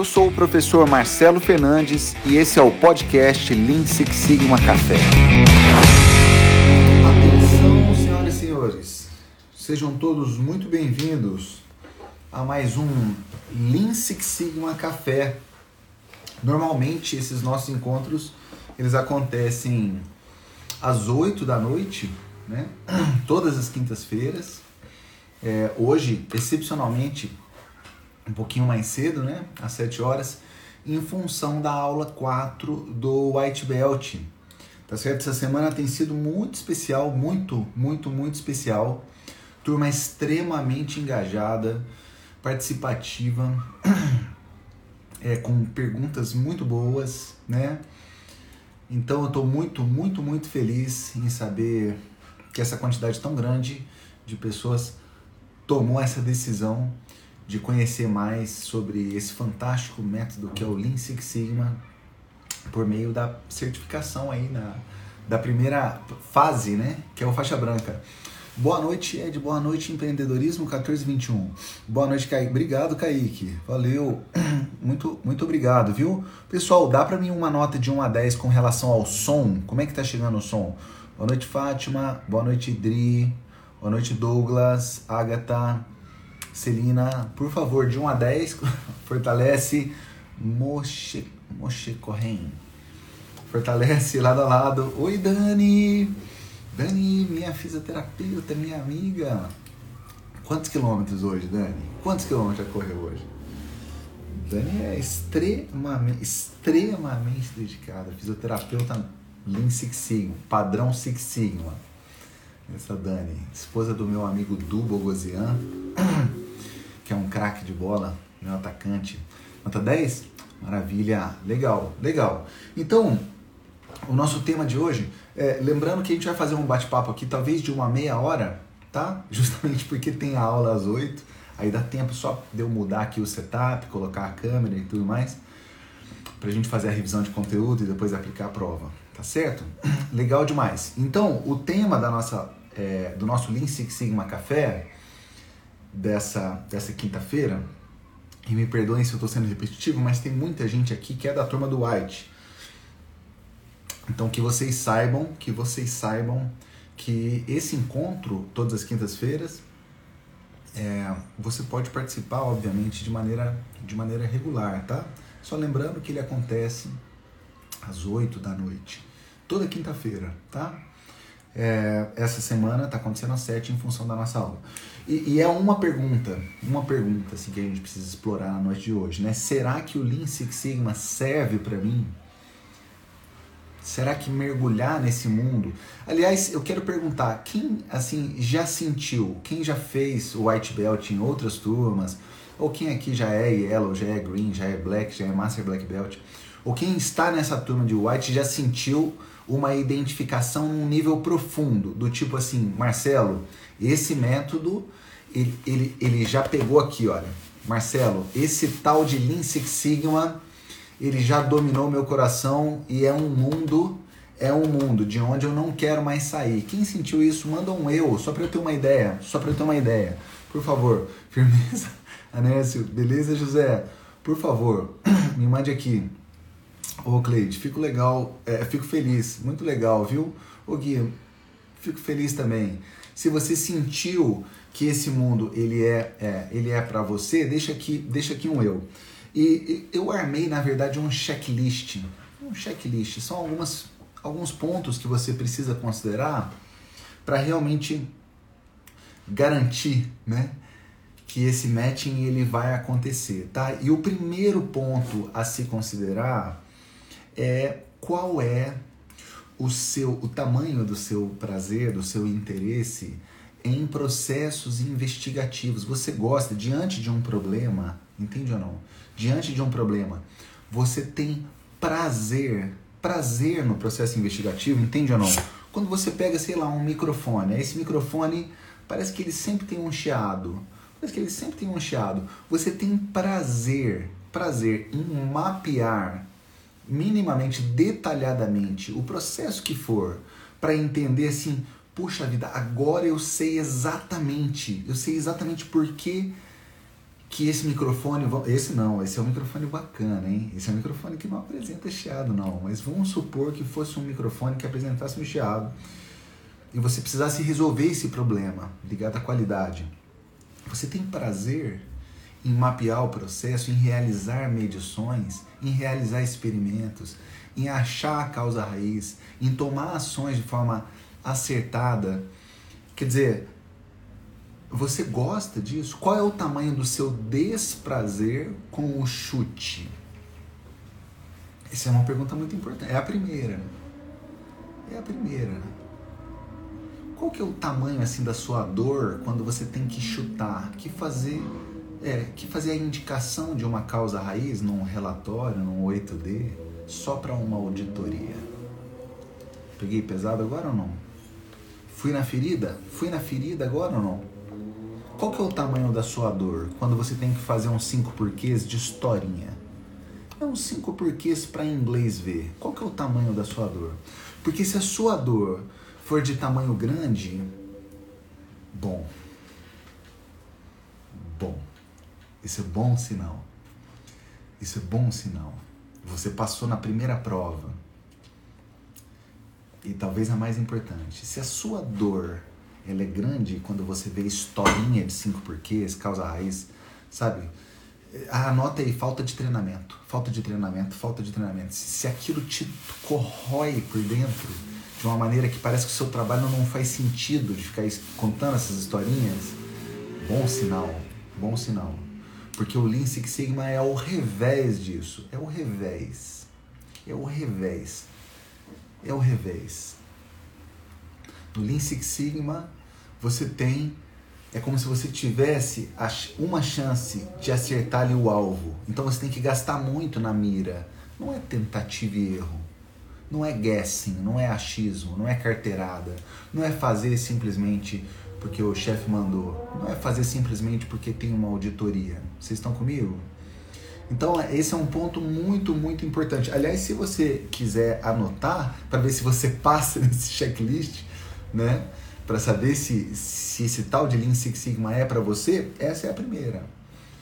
eu sou o professor Marcelo Fernandes e esse é o podcast Lean Six Sigma Café. Atenção, senhoras e senhores, sejam todos muito bem-vindos a mais um Lean Six Sigma Café. Normalmente esses nossos encontros eles acontecem às 8 da noite, né? Todas as quintas-feiras. É, hoje, excepcionalmente, um pouquinho mais cedo, né? Às 7 horas, em função da aula 4 do White Belt. Tá certo? Essa semana tem sido muito especial, muito, muito, muito especial. Turma extremamente engajada, participativa, é, com perguntas muito boas, né? Então eu estou muito, muito, muito feliz em saber que essa quantidade tão grande de pessoas tomou essa decisão de conhecer mais sobre esse fantástico método que é o Lean Six Sigma por meio da certificação aí na, da primeira fase, né, que é o faixa branca. Boa noite, Ed. Boa noite, Empreendedorismo 1421. Boa noite, Kaique. Obrigado, Kaique. Valeu. Muito, muito obrigado, viu? Pessoal, dá para mim uma nota de 1 a 10 com relação ao som? Como é que tá chegando o som? Boa noite, Fátima. Boa noite, Dri. Boa noite, Douglas, Agatha, Celina. Por favor, de 1 a 10, fortalece Moche, Moche Corren. Fortalece lado a lado. Oi, Dani. Dani, minha fisioterapeuta, minha amiga. Quantos quilômetros hoje, Dani? Quantos quilômetros já correu hoje? Dani é extremamente, extremamente dedicada. Fisioterapeuta Lean Six Sigma, padrão Six Sigma essa Dani, esposa do meu amigo Du Bogosian, craque de bola, meu atacante. Nota 10? Maravilha, legal, legal. Então, o nosso tema de hoje, é, lembrando que a gente vai fazer um bate-papo aqui, talvez de uma meia hora, tá? Justamente porque tem a aula às 8, aí dá tempo só de eu mudar aqui o setup, colocar a câmera e tudo mais, pra gente fazer a revisão de conteúdo e depois aplicar a prova, tá certo? Legal demais. Então, o tema da nossa é, do nosso Lean Six Sigma Café dessa, dessa quinta-feira, e me perdoem se eu estou sendo repetitivo, mas tem muita gente aqui que é da turma do White. Então que vocês saibam, que vocês saibam que esse encontro, todas as quintas-feiras, é, você pode participar, obviamente, de maneira, de maneira regular, tá? Só lembrando que ele acontece às 8 da noite, toda quinta-feira, tá? É, essa semana está acontecendo às 7 em função da nossa aula. E, e, é uma pergunta, uma pergunta assim, que a gente precisa explorar na noite de hoje, né? Será que o Lean Six Sigma serve para mim? Será que mergulhar nesse mundo? Aliás, eu quero perguntar, quem assim já sentiu, quem já fez o White Belt em outras turmas, ou quem aqui já é Yellow, já é Green, já é Black, já é Master Black Belt, ou quem está nessa turma de White já sentiu uma identificação num nível profundo, do tipo assim, Marcelo, esse método ele, ele, ele já pegou aqui, olha. Marcelo, esse tal de Lean Six Sigma, ele já dominou meu coração e é um mundo, é um mundo de onde eu não quero mais sair. Quem sentiu isso, manda um eu, só para eu ter uma ideia, só para eu ter uma ideia. Por favor, firmeza. Anésio, beleza, José? Por favor, me mande aqui. Ô Cleide, fico legal, é, fico feliz, muito legal, viu? Ô Gui, fico feliz também. Se você sentiu que esse mundo ele é, é ele é para você, deixa aqui, deixa aqui um eu. E, e eu armei na verdade um checklist, um checklist. São algumas alguns pontos que você precisa considerar para realmente garantir, né, que esse matching ele vai acontecer, tá? E o primeiro ponto a se considerar é qual é o seu o tamanho do seu prazer, do seu interesse em processos investigativos. Você gosta diante de um problema, entende ou não? Diante de um problema, você tem prazer, prazer no processo investigativo, entende ou não? Quando você pega, sei lá, um microfone, esse microfone parece que ele sempre tem um chiado. Parece que ele sempre tem um chiado. Você tem prazer, prazer em mapear minimamente detalhadamente o processo que for para entender assim, puxa vida, agora eu sei exatamente, eu sei exatamente por que, que esse microfone, esse não, esse é um microfone bacana, hein? Esse é um microfone que não apresenta chiado, não. Mas vamos supor que fosse um microfone que apresentasse um chiado e você precisasse resolver esse problema ligado à qualidade. Você tem prazer em mapear o processo, em realizar medições, em realizar experimentos, em achar a causa raiz, em tomar ações de forma acertada. Quer dizer, você gosta disso? Qual é o tamanho do seu desprazer com o chute? Essa é uma pergunta muito importante. É a primeira. É a primeira. Qual que é o tamanho assim da sua dor quando você tem que chutar? Que fazer é, que fazer a indicação de uma causa raiz num relatório, num 8D, só para uma auditoria. Peguei pesado agora ou não? Fui na ferida? Fui na ferida agora ou não? Qual que é o tamanho da sua dor quando você tem que fazer uns 5 porquês de historinha? É uns 5 porquês para inglês ver. Qual que é o tamanho da sua dor? Porque se a sua dor for de tamanho grande, bom. Bom. Isso é bom sinal. Isso é bom sinal. Você passou na primeira prova. E talvez a mais importante, se a sua dor ela é grande quando você vê historinha de cinco porquês, causa raiz, sabe? Anota aí, falta de treinamento, falta de treinamento, falta de treinamento. Se aquilo te corrói por dentro de uma maneira que parece que o seu trabalho não faz sentido de ficar contando essas historinhas, bom sinal, bom sinal. Porque o Lean Six Sigma é o revés disso, é o revés, é o revés, é o revés. No Lean Six Sigma, você tem. É como se você tivesse uma chance de acertar ali o alvo. Então você tem que gastar muito na mira. Não é tentativa e erro. Não é guessing, não é achismo, não é carteirada. Não é fazer simplesmente porque o chefe mandou. Não é fazer simplesmente porque tem uma auditoria. Vocês estão comigo? Então, esse é um ponto muito, muito importante. Aliás, se você quiser anotar, para ver se você passa nesse checklist, né? Para saber se, se esse tal de Lean Six Sigma é para você, essa é a primeira.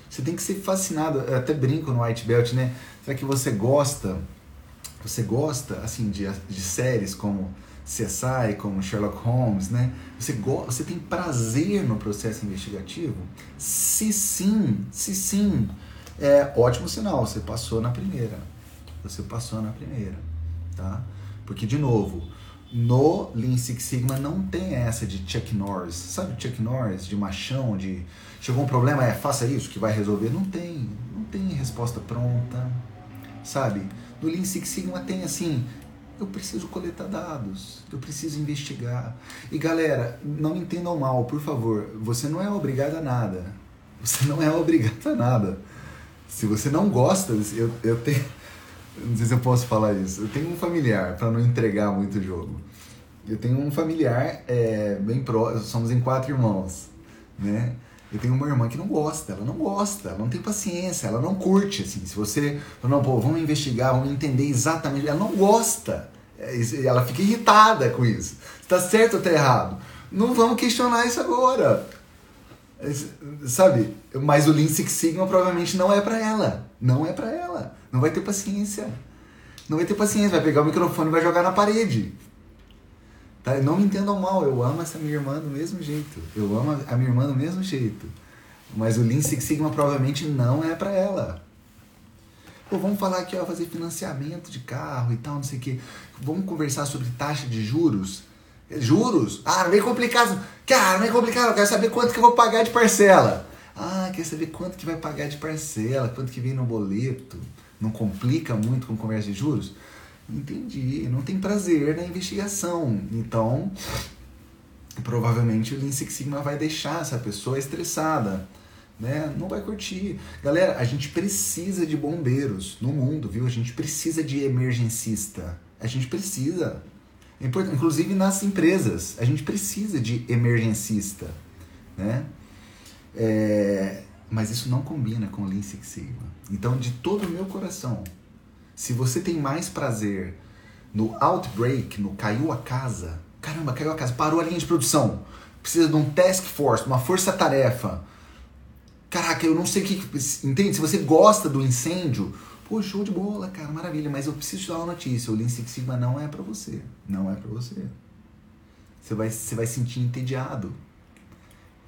Você tem que ser fascinado, eu até brinco no White Belt, né? Será que você gosta, você gosta, assim, de, de séries como CSI, como Sherlock Holmes, né? Você, você tem prazer no processo investigativo? Se sim, se sim, é ótimo sinal, você passou na primeira. Você passou na primeira, tá? Porque, de novo, no Lean Six Sigma não tem essa de Chuck Norris. Sabe Chuck Norris, de machão, de chegou um problema, é faça isso que vai resolver? Não tem, não tem resposta pronta, sabe? No Lean Six Sigma tem assim, eu preciso coletar dados, eu preciso investigar. E galera, não entendam mal, por favor, você não é obrigado a nada. Você não é obrigado a nada. Se você não gosta, eu, eu tenho não sei se eu posso falar isso. Eu tenho um familiar, para não entregar muito jogo. Eu tenho um familiar é, bem próximo, somos em quatro irmãos, né? Eu tenho uma irmã que não gosta, ela não gosta, ela não tem paciência, ela não curte, assim. Se você, não, pô, vamos investigar, vamos entender exatamente, ela não gosta. É, ela fica irritada com isso. Está certo ou está errado? Não vamos questionar isso agora. É, sabe? Mas o Lean Six Sigma provavelmente não é para ela. Não é para ela. Não vai ter paciência. Não vai ter paciência. Vai pegar o microfone e vai jogar na parede. Tá? Não me entendam mal. Eu amo essa minha irmã do mesmo jeito. Eu amo a minha irmã do mesmo jeito. Mas o Lean Six Sigma provavelmente não é para ela. Pô, vamos falar aqui, ó, fazer financiamento de carro e tal, não sei o quê. Vamos conversar sobre taxa de juros. Juros? Ah, não é complicado. Cara, não é complicado. Eu quero saber quanto que eu vou pagar de parcela. Ah, quer saber quanto que vai pagar de parcela, quanto que vem no boleto. Não complica muito com comércio de juros? Entendi. Não tem prazer na investigação. Então, provavelmente o Lean Six Sigma vai deixar essa pessoa estressada. Né? Não vai curtir. Galera, a gente precisa de bombeiros no mundo, viu? A gente precisa de emergencista. A gente precisa. É inclusive nas empresas, a gente precisa de emergencista, né? É, mas isso não combina com o Lean Six Sigma. Então, de todo o meu coração, se você tem mais prazer no outbreak, no caiu a casa, caramba, caiu a casa, parou a linha de produção, precisa de um task force, uma força-tarefa, caraca, eu não sei o que. Entende? Se você gosta do incêndio, pô, show de bola, cara, maravilha, mas eu preciso te dar uma notícia: o Lean Six Sigma não é para você. Não é para você. Você vai, você vai sentir entediado.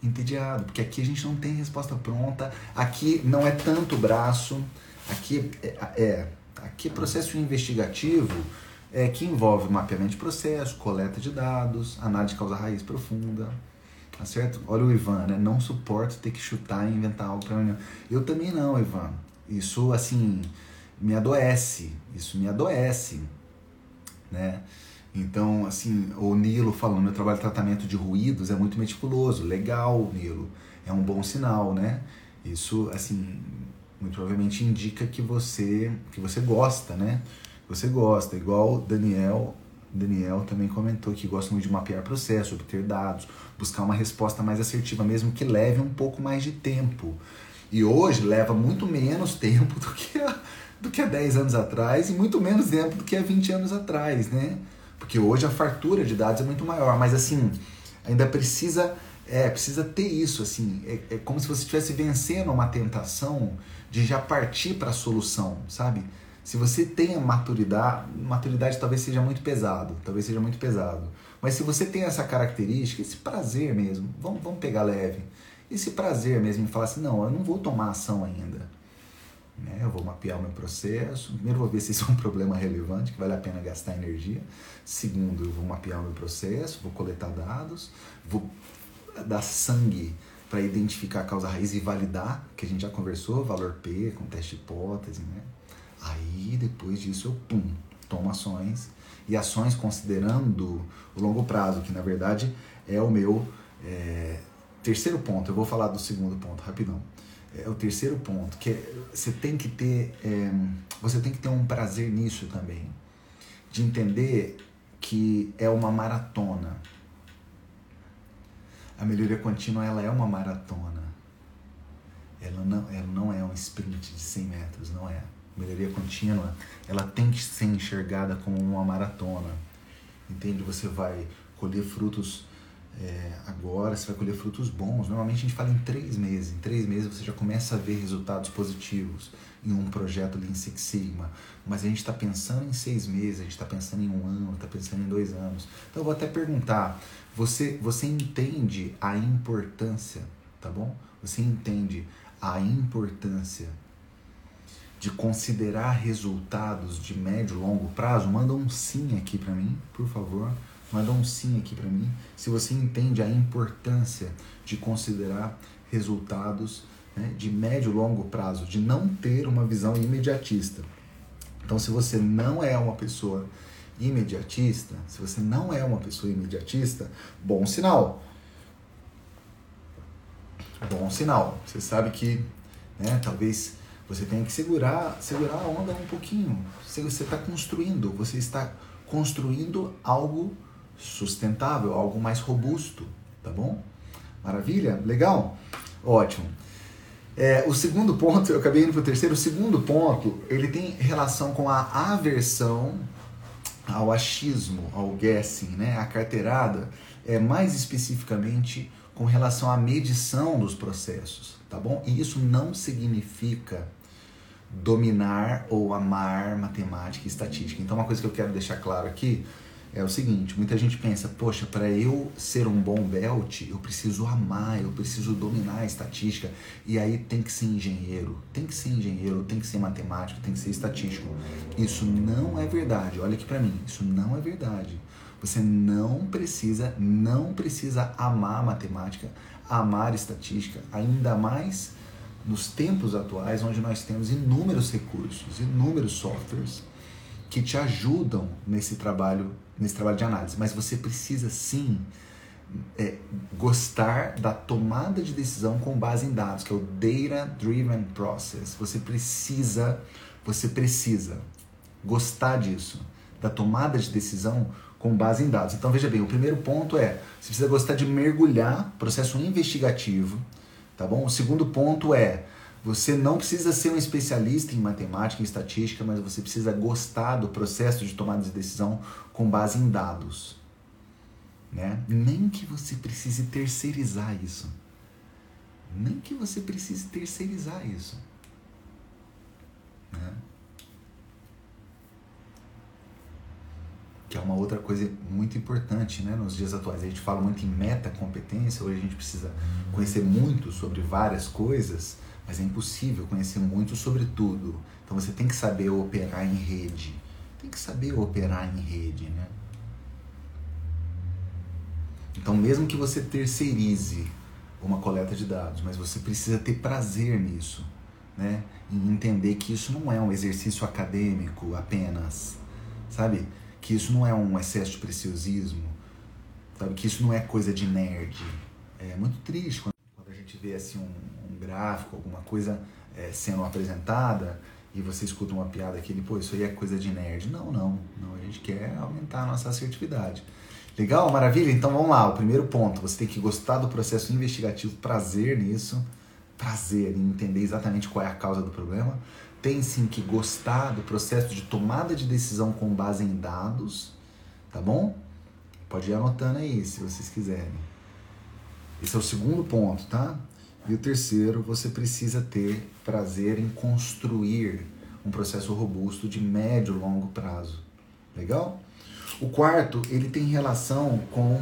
Entediado, porque aqui a gente não tem resposta pronta, aqui não é tanto braço, aqui é, é aqui processo investigativo é, que envolve mapeamento de processo, coleta de dados, análise de causa raiz profunda, tá certo? Olha o Ivan, né? Não suporto ter que chutar e inventar algo para mim. Eu também não, Ivan. Isso, assim, me adoece. Isso me adoece, né? Então, assim, o Nilo falando, meu trabalho de tratamento de ruídos é muito meticuloso. Legal, Nilo. É um bom sinal, né? Isso, assim, muito provavelmente indica que você, que você gosta, né? você gosta. Igual Daniel, Daniel também comentou que gosta muito de mapear processo, obter dados, buscar uma resposta mais assertiva, mesmo que leve um pouco mais de tempo. E hoje leva muito menos tempo do que há, do que há 10 anos atrás e muito menos tempo do que há 20 anos atrás, né? Porque hoje a fartura de dados é muito maior, mas assim, ainda precisa é, precisa ter isso, assim, é, é como se você estivesse vencendo uma tentação de já partir para a solução, sabe? Se você tem a maturidade, maturidade talvez seja muito pesado, talvez seja muito pesado. Mas se você tem essa característica, esse prazer mesmo, vamos, vamos pegar leve. Esse prazer mesmo em falar assim, não, eu não vou tomar ação ainda. Né? Eu vou mapear o meu processo. Primeiro vou ver se isso é um problema relevante, que vale a pena gastar energia. Segundo, eu vou mapear o meu processo, vou coletar dados, vou dar sangue para identificar a causa raiz e validar, que a gente já conversou, valor P, com teste hipótese, né? Aí depois disso eu pum, tomo ações e ações considerando o longo prazo, que na verdade é o meu é, terceiro ponto. Eu vou falar do segundo ponto rapidão. É o terceiro ponto que é, você tem que ter é, você tem que ter um prazer nisso também, de entender que é uma maratona. A melhoria contínua ela é uma maratona. Ela não, ela não é um sprint de 100 metros, não é melhoria contínua, ela tem que ser enxergada como uma maratona. Entende? Você vai colher frutos é, agora, você vai colher frutos bons. Normalmente a gente fala em três meses. Em três meses você já começa a ver resultados positivos em um projeto Lean Six Sigma. Mas a gente está pensando em seis meses, a gente está pensando em um ano, está pensando em dois anos. Então eu vou até perguntar: você, você entende a importância, tá bom? Você entende a importância de considerar resultados de médio e longo prazo, manda um sim aqui para mim, por favor. Manda um sim aqui para mim. Se você entende a importância de considerar resultados né, de médio e longo prazo, de não ter uma visão imediatista. Então, se você não é uma pessoa imediatista, se você não é uma pessoa imediatista, bom sinal. Bom sinal. Você sabe que, né, talvez você tem que segurar, segurar a onda um pouquinho. Você está construindo, você está construindo algo sustentável, algo mais robusto, tá bom? Maravilha? Legal? Ótimo. É, o segundo ponto, eu acabei indo para o terceiro, o segundo ponto, ele tem relação com a aversão ao achismo, ao guessing, né? A carteirada é mais especificamente com relação à medição dos processos, tá bom? E isso não significa dominar ou amar matemática e estatística. Então, uma coisa que eu quero deixar claro aqui é o seguinte: muita gente pensa, poxa, para eu ser um bom belt, eu preciso amar, eu preciso dominar a estatística, e aí tem que ser engenheiro, tem que ser engenheiro, tem que ser matemático, tem que ser estatístico. Isso não é verdade. Olha aqui para mim, isso não é verdade. Você não precisa, não precisa amar matemática, amar estatística, ainda mais nos tempos atuais, onde nós temos inúmeros recursos, inúmeros softwares que te ajudam nesse trabalho, nesse trabalho de análise. Mas você precisa sim é, gostar da tomada de decisão com base em dados, que é o Data Driven Process. Você precisa, você precisa gostar disso, da tomada de decisão com base em dados. Então veja bem, o primeiro ponto é, você precisa gostar de mergulhar, processo investigativo, tá bom? O segundo ponto é, você não precisa ser um especialista em matemática e estatística, mas você precisa gostar do processo de tomada de decisão com base em dados. Né? Nem que você precise terceirizar isso. Nem que você precise terceirizar isso. Né? Que é uma outra coisa muito importante né, nos dias atuais. A gente fala muito em metacompetência, hoje a gente precisa conhecer muito sobre várias coisas, mas é impossível conhecer muito sobre tudo. Então você tem que saber operar em rede. Tem que saber operar em rede, né? Então, mesmo que você terceirize uma coleta de dados, mas você precisa ter prazer nisso, né? Em entender que isso não é um exercício acadêmico apenas, sabe? Que isso não é um excesso de preciosismo, sabe? Que isso não é coisa de nerd. É muito triste quando, a gente vê assim um, gráfico, alguma coisa é, sendo apresentada e você escuta uma piada que ele, pô, isso aí é coisa de nerd. Não, não, não. A gente quer aumentar a nossa assertividade. Legal? Maravilha? Então vamos lá. O primeiro ponto, você tem que gostar do processo investigativo, prazer nisso, prazer em entender exatamente qual é a causa do problema. Tem sim que gostar do processo de tomada de decisão com base em dados, tá bom? Pode ir anotando aí se vocês quiserem. Esse é o segundo ponto, tá? E o terceiro, você precisa ter prazer em construir um processo robusto de médio e longo prazo. Legal? O quarto, ele tem relação com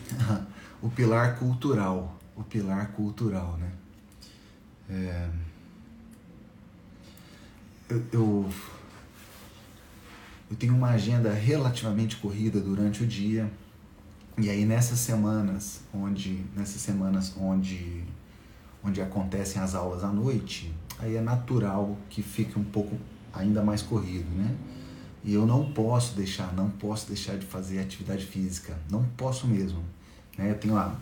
o pilar cultural. O pilar cultural, né? É... Eu, eu, eu tenho uma agenda relativamente corrida durante o dia. E aí nessas semanas onde nessas semanas onde onde acontecem as aulas à noite, aí é natural que fique um pouco ainda mais corrido, né? E eu não posso deixar, não posso deixar de fazer atividade física. Não posso mesmo. Né? Eu tenho lá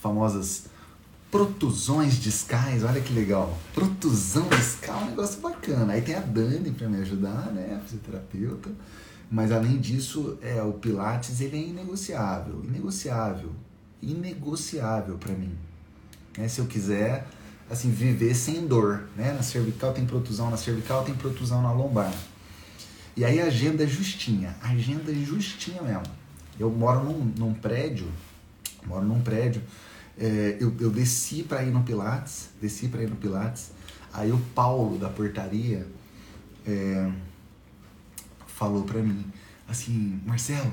famosas protusões discais, olha que legal. Protusão discal é um negócio bacana. Aí tem a Dani para me ajudar, né? Fisioterapeuta. Mas além disso, é, o Pilates ele é inegociável. Inegociável. Inegociável para mim. Né? Se eu quiser assim, viver sem dor. Né? Na cervical tem protusão, na cervical tem protusão na lombar. E aí a agenda é justinha, agenda é justinha mesmo. Eu moro num, num prédio, moro num prédio, é, eu, eu desci para ir no Pilates, desci para ir no Pilates, aí o Paulo da portaria é, falou para mim, assim, Marcelo,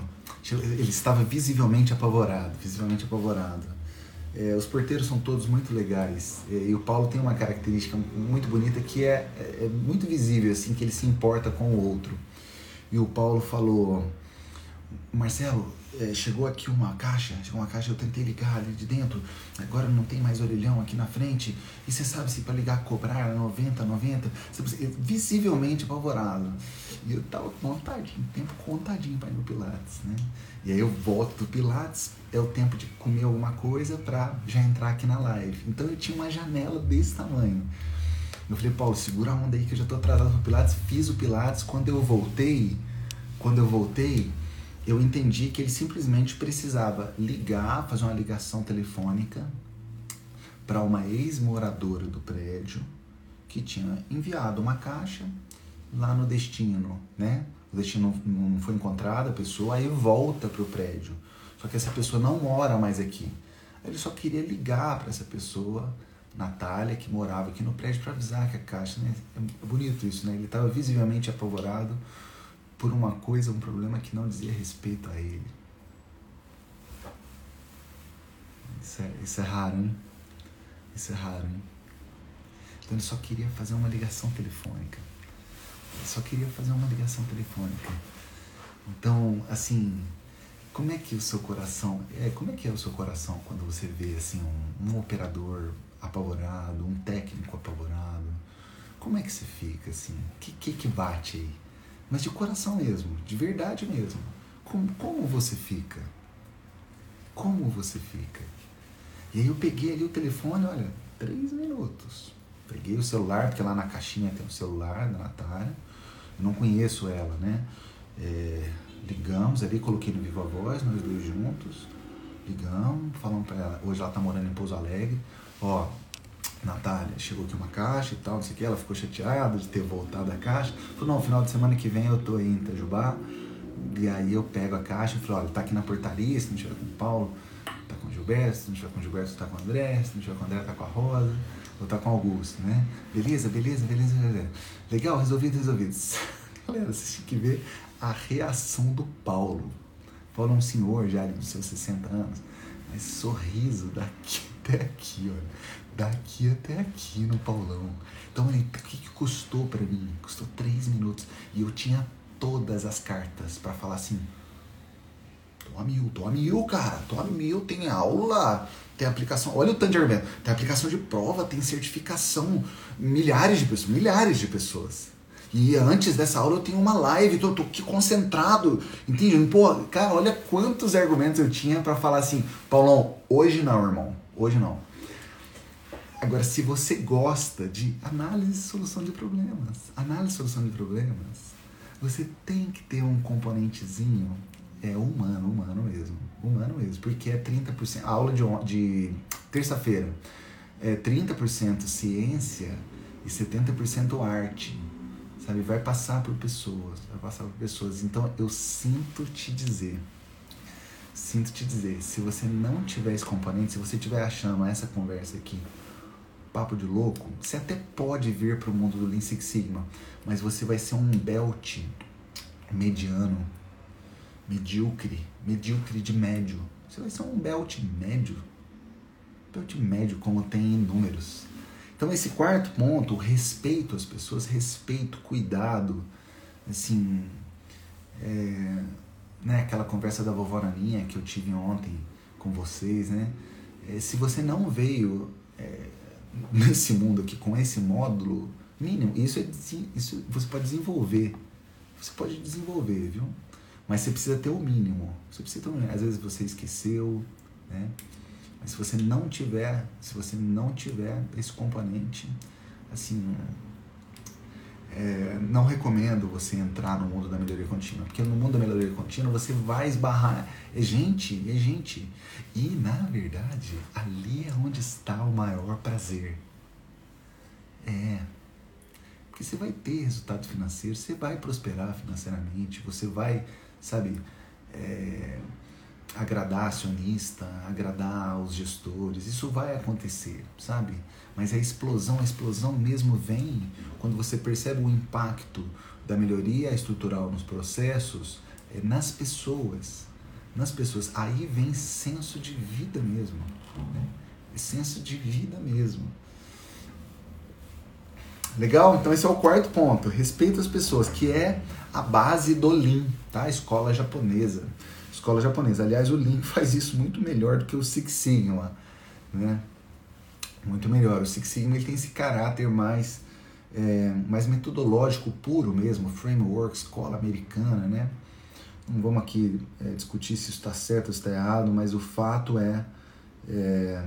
ele estava visivelmente apavorado, visivelmente apavorado. É, os porteiros são todos muito legais. É, e o Paulo tem uma característica muito bonita que é, é, é muito visível assim que ele se importa com o outro. E o Paulo falou: Marcelo, é, chegou aqui uma caixa, chegou uma caixa, eu tentei ligar ali de dentro, agora não tem mais orelhão aqui na frente, e você sabe se para ligar cobrar 90, 90, visivelmente apavorado. E eu tava contadinho, tempo contadinho para ir no Pilates, né? E aí eu volto do Pilates, é o tempo de comer alguma coisa para já entrar aqui na live. Então eu tinha uma janela desse tamanho. Eu falei, Paulo, segura a onda aí que eu já tô atrasado pro Pilates. Fiz o Pilates. Quando eu voltei, quando eu voltei, eu entendi que ele simplesmente precisava ligar, fazer uma ligação telefônica para uma ex-moradora do prédio que tinha enviado uma caixa lá no destino, né? O destino não foi encontrado, a pessoa aí volta para o prédio. Só que essa pessoa não mora mais aqui. Ele só queria ligar para essa pessoa Natália, que morava aqui no prédio, para avisar que a caixa. Né? É bonito isso, né? Ele estava visivelmente apavorado por uma coisa, um problema que não dizia respeito a ele. Isso é, isso é raro, hein? Isso é raro, hein? Então ele só queria fazer uma ligação telefônica. Ele só queria fazer uma ligação telefônica. Então, assim, como é que o seu coração. É, como é que é o seu coração quando você vê assim um, um operador apavorado, um técnico apavorado, como é que você fica assim? Que, que, que bate aí? Mas de coração mesmo, de verdade mesmo. Como, como você fica? Como você fica? E aí eu peguei ali o telefone, olha, três minutos. Peguei o celular, porque lá na caixinha tem o celular da Natália. Eu não conheço ela, né? É, ligamos ali, coloquei no Viva Voz, nós dois juntos. Ligamos, falamos pra ela. Hoje ela tá morando em Pouso Alegre ó, Natália, chegou aqui uma caixa e tal, não sei o que, ela ficou chateada de ter voltado a caixa. Falou, não, final de semana que vem eu tô aí em Itajubá, e aí eu pego a caixa e falei, olha, tá aqui na portaria, se não tiver com o Paulo, tá com o Gilberto, se não tiver com o Gilberto, tá com o André, se não tiver com o André, tá com a Rosa, ou tá com o Augusto, né? Beleza, beleza, beleza, beleza. Legal, resolvido, resolvido. Galera, vocês têm que ver a reação do Paulo. Paulo é um senhor já de seus 60 anos, mas sorriso daqui até aqui, olha. Daqui até aqui no Paulão. Então, o que, que custou para mim? Custou três minutos. E eu tinha todas as cartas para falar assim: tô a mil, tô a mil, cara, tô a mil, tem aula, tem aplicação. Olha o tanto de argumento. Tem aplicação de prova, tem certificação. Milhares de pessoas, milhares de pessoas. E antes dessa aula eu tenho uma live, tô, tô aqui concentrado, entende? Pô, cara, olha quantos argumentos eu tinha para falar assim, Paulão, hoje não, irmão, hoje não. Agora, se você gosta de análise e solução de problemas, análise e solução de problemas, você tem que ter um componentezinho é humano, humano mesmo. Humano mesmo, porque é 30%. A aula de, de terça-feira é 30% ciência e 70% arte. Sabe? Vai passar por pessoas, vai passar por pessoas. Então eu sinto te dizer, sinto te dizer, se você não tiver esse componente, se você estiver achando essa conversa aqui papo de louco, você até pode vir para o mundo do Lean Six Sigma, mas você vai ser um belt mediano, medíocre, medíocre de médio. Você vai ser um belt médio. Belt médio, como tem em números. Então, esse quarto ponto, respeito às pessoas, respeito, cuidado, assim, é, né, aquela conversa da vovó Naninha que eu tive ontem com vocês, né? É, se você não veio é, nesse mundo aqui com esse módulo mínimo, isso, é, isso você pode desenvolver. Você pode desenvolver, viu? Mas você precisa ter o mínimo. Você precisa ter o mínimo. Às vezes você esqueceu, né? Mas se você não tiver, se você não tiver esse componente, assim, é, não recomendo você entrar no mundo da melhoria contínua, porque no mundo da melhoria contínua você vai esbarrar. É gente, é gente. E na verdade, ali é onde está o maior prazer. É. Porque você vai ter resultado financeiro, você vai prosperar financeiramente, você vai, sabe, é, agradar acionista, agradar os gestores, isso vai acontecer, sabe? Mas a explosão, a explosão mesmo vem quando você percebe o impacto da melhoria estrutural nos processos é, nas pessoas. Nas pessoas. Aí vem senso de vida mesmo. Né? É senso de vida mesmo. Legal? Então esse é o quarto ponto. Respeito às pessoas, que é a base do Lean, tá? A escola japonesa. Escola japonesa. Aliás, o Lean faz isso muito melhor do que o Six Sigma, né? muito melhor. O Six Sigma ele tem esse caráter mais, é, mais metodológico puro mesmo, framework, escola americana, né? Não vamos aqui é, discutir se isso está certo ou está errado, mas o fato é, é,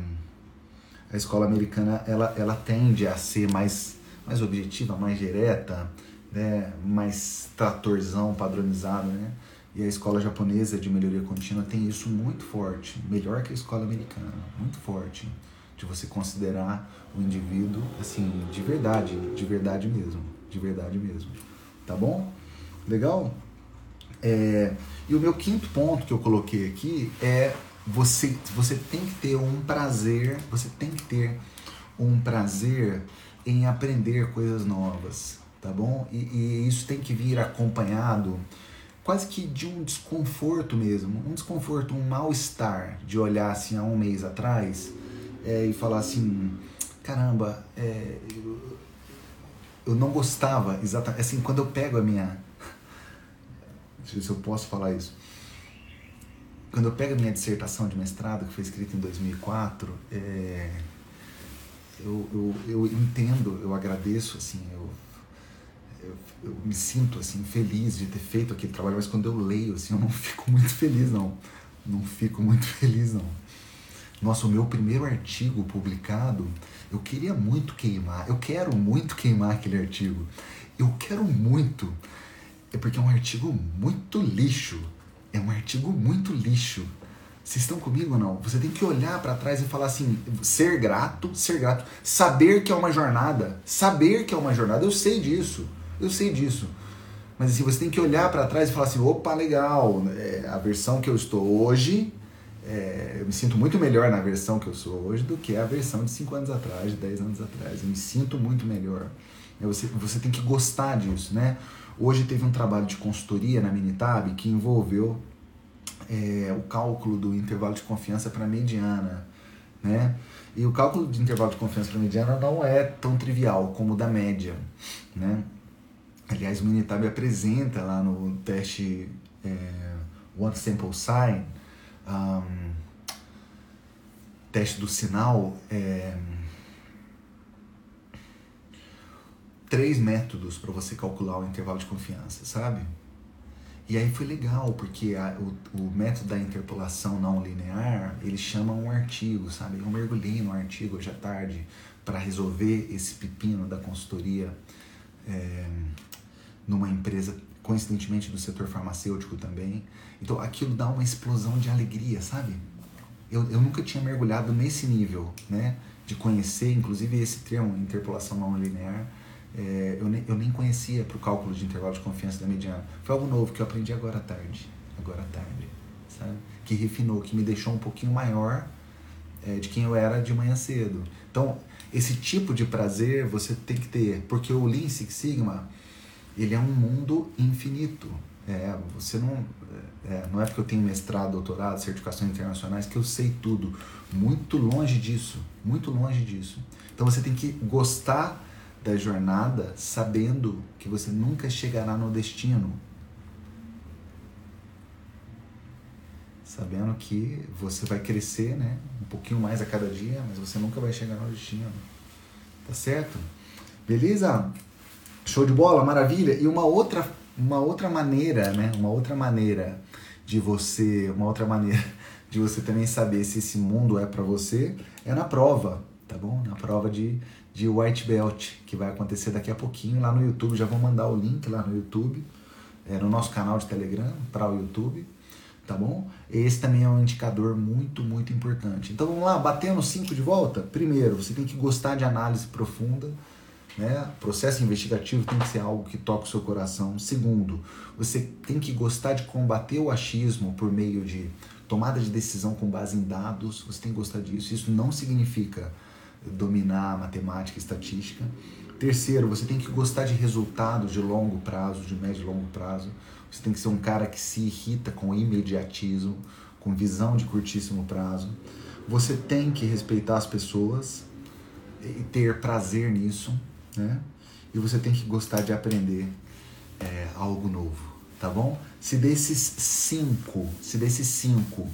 a escola americana ela, ela tende a ser mais, mais objetiva, mais direta, né? mais tratorzão, padronizado, né? E a escola japonesa de melhoria contínua tem isso muito forte, melhor que a escola americana, muito forte de você considerar o indivíduo assim de verdade, de verdade mesmo, de verdade mesmo, tá bom? Legal? É, e o meu quinto ponto que eu coloquei aqui é você você tem que ter um prazer, você tem que ter um prazer em aprender coisas novas, tá bom? E, e isso tem que vir acompanhado quase que de um desconforto mesmo, um desconforto, um mal-estar de olhar assim há um mês atrás é, e falar assim, caramba, é, eu, eu não gostava exatamente, assim, quando eu pego a minha, deixa eu ver se eu posso falar isso, quando eu pego a minha dissertação de mestrado, que foi escrita em 2004, é, eu, eu, eu entendo, eu agradeço, assim, eu, eu, me sinto assim feliz de ter feito aquele trabalho, mas quando eu leio assim, eu não fico muito feliz não. Não fico muito feliz não. Nossa, o meu primeiro artigo publicado, eu queria muito queimar, eu quero muito queimar aquele artigo. Eu quero muito. É porque é um artigo muito lixo. É um artigo muito lixo. Vocês estão comigo ou não? Você tem que olhar para trás e falar assim: ser grato, ser grato, saber que é uma jornada, saber que é uma jornada. Eu sei disso, eu sei disso. Mas assim, você tem que olhar para trás e falar assim: opa, legal, é, a versão que eu estou hoje é, eu me sinto muito melhor na versão que eu sou hoje do que a versão de 5 anos atrás, de 10 anos atrás. Eu me sinto muito melhor. É, você, você tem que gostar disso, né? Hoje teve um trabalho de consultoria na Minitab que envolveu é, o cálculo do intervalo de confiança para mediana, né? E o cálculo de intervalo de confiança para mediana não é tão trivial como o da média, né? Aliás, o Minitab apresenta lá no teste é, One Sample Sign, um, teste do sinal, é, três métodos para você calcular o intervalo de confiança, sabe? E aí foi legal, porque a, o, o, método da interpolação não linear, ele chama um artigo, sabe? Eu mergulhei no artigo hoje à tarde para resolver esse pepino da consultoria é, numa empresa, coincidentemente do setor farmacêutico também. Então aquilo dá uma explosão de alegria, sabe? Eu, eu nunca tinha mergulhado nesse nível, né? De conhecer, inclusive, esse termo, interpolação não linear é, eu, nem, eu nem conhecia para o cálculo de intervalo de confiança da mediana. Foi algo novo que eu aprendi agora à tarde. Agora à tarde, sabe? Que refinou, que me deixou um pouquinho maior é, de quem eu era de manhã cedo. Então, esse tipo de prazer você tem que ter, porque o Lean Six Sigma, ele é um mundo infinito. É, você não, é, não é porque eu tenho mestrado, doutorado, certificações internacionais que eu sei tudo. Muito longe disso, muito longe disso. Então você tem que gostar da jornada sabendo que você nunca chegará no destino. Sabendo que você vai crescer, né? Um pouquinho mais a cada dia, mas você nunca vai chegar no destino. Tá certo? Beleza? Show de bola, maravilha. E uma outra, uma outra maneira, né? Uma outra maneira de você, uma outra maneira de você também saber se esse mundo é para você é na prova, tá bom? Na prova de de White Belt, que vai acontecer daqui a pouquinho lá no YouTube. Já vou mandar o link lá no YouTube, é, no nosso canal de Telegram, para o YouTube, tá bom? Esse também é um indicador muito, muito importante. Então vamos lá, batendo 5 de volta? Primeiro, você tem que gostar de análise profunda, né? Processo investigativo tem que ser algo que toca o seu coração. Segundo, você tem que gostar de combater o achismo por meio de tomada de decisão com base em dados, você tem que gostar disso. Isso não significa dominar matemática e estatística. Terceiro, você tem que gostar de resultados de longo prazo, de médio e longo prazo. Você tem que ser um cara que se irrita com imediatismo, com visão de curtíssimo prazo. Você tem que respeitar as pessoas e ter prazer nisso, né? E você tem que gostar de aprender é, algo novo, tá bom? Se desses cinco, se desses cinco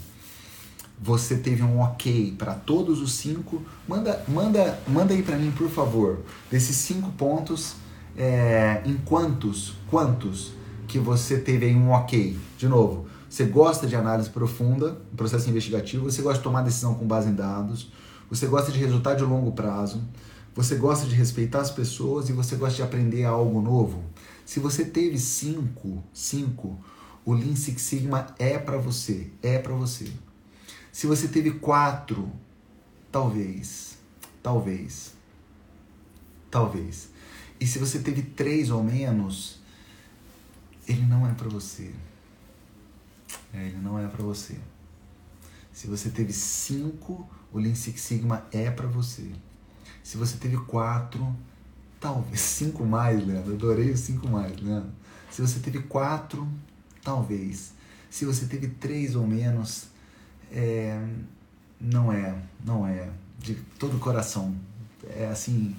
você teve um ok para todos os cinco, manda, manda, manda aí para mim, por favor, desses cinco pontos, é, em quantos, quantos que você teve um ok? De novo, você gosta de análise profunda, processo investigativo, você gosta de tomar decisão com base em dados, você gosta de resultado de longo prazo, você gosta de respeitar as pessoas e você gosta de aprender algo novo. Se você teve cinco, cinco, o Lean Six Sigma é para você, é para você. Se você teve quatro, talvez, talvez, talvez. E se você teve três ou menos, ele não é para você. É, ele não é para você. Se você teve cinco, o Lean Six Sigma é para você. Se você teve quatro, talvez cinco mais, Leandro. Adorei os cinco mais, Leandro. Se você teve quatro, talvez. Se você teve três ou menos, é, não é, não é. De todo o coração. É assim,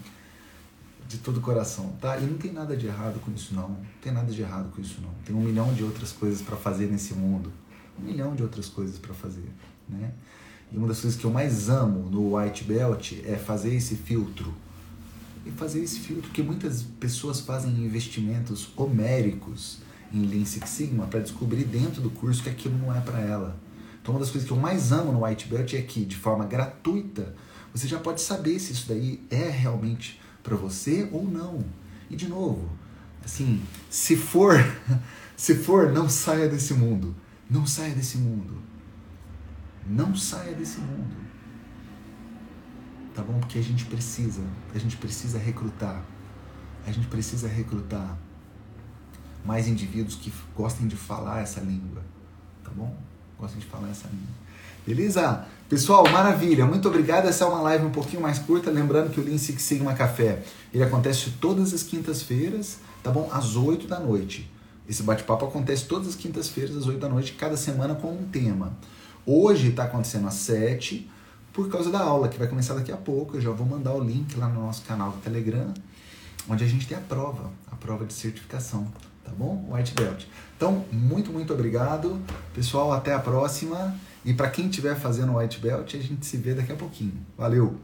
de todo o coração, tá? E não tem nada de errado com isso, não. Não tem nada de errado com isso, não. Tem um milhão de outras coisas para fazer nesse mundo. Um milhão de outras coisas para fazer, né? E uma das coisas que eu mais amo no White Belt é fazer esse filtro. E fazer esse filtro, porque muitas pessoas fazem investimentos homéricos em Lean Six Sigma para descobrir dentro do curso que aquilo não é para ela. Então, uma das coisas que eu mais amo no White Belt é que, de forma gratuita, você já pode saber se isso daí é realmente para você ou não. E de novo, assim, se for, se for, não saia desse mundo. Não saia desse mundo. Não saia desse mundo. Tá bom? Porque a gente precisa, a gente precisa recrutar. A gente precisa recrutar mais indivíduos que gostem de falar essa língua, tá bom? Gosto de falar essa língua. Beleza? Pessoal, maravilha, muito obrigado. Essa é uma live um pouquinho mais curta. Lembrando que o Lean Six Sigma Café ele acontece todas as quintas-feiras, tá bom? Às 8 da noite. Esse bate-papo acontece todas as quintas-feiras, às 8 da noite, cada semana com um tema. Hoje está acontecendo às 7 por causa da aula, que vai começar daqui a pouco. Eu já vou mandar o link lá no nosso canal do Telegram, onde a gente tem a prova, a prova de certificação, tá bom? White Belt. Então, muito, muito obrigado. Pessoal, até a próxima. E para quem estiver fazendo White Belt, a gente se vê daqui a pouquinho. Valeu!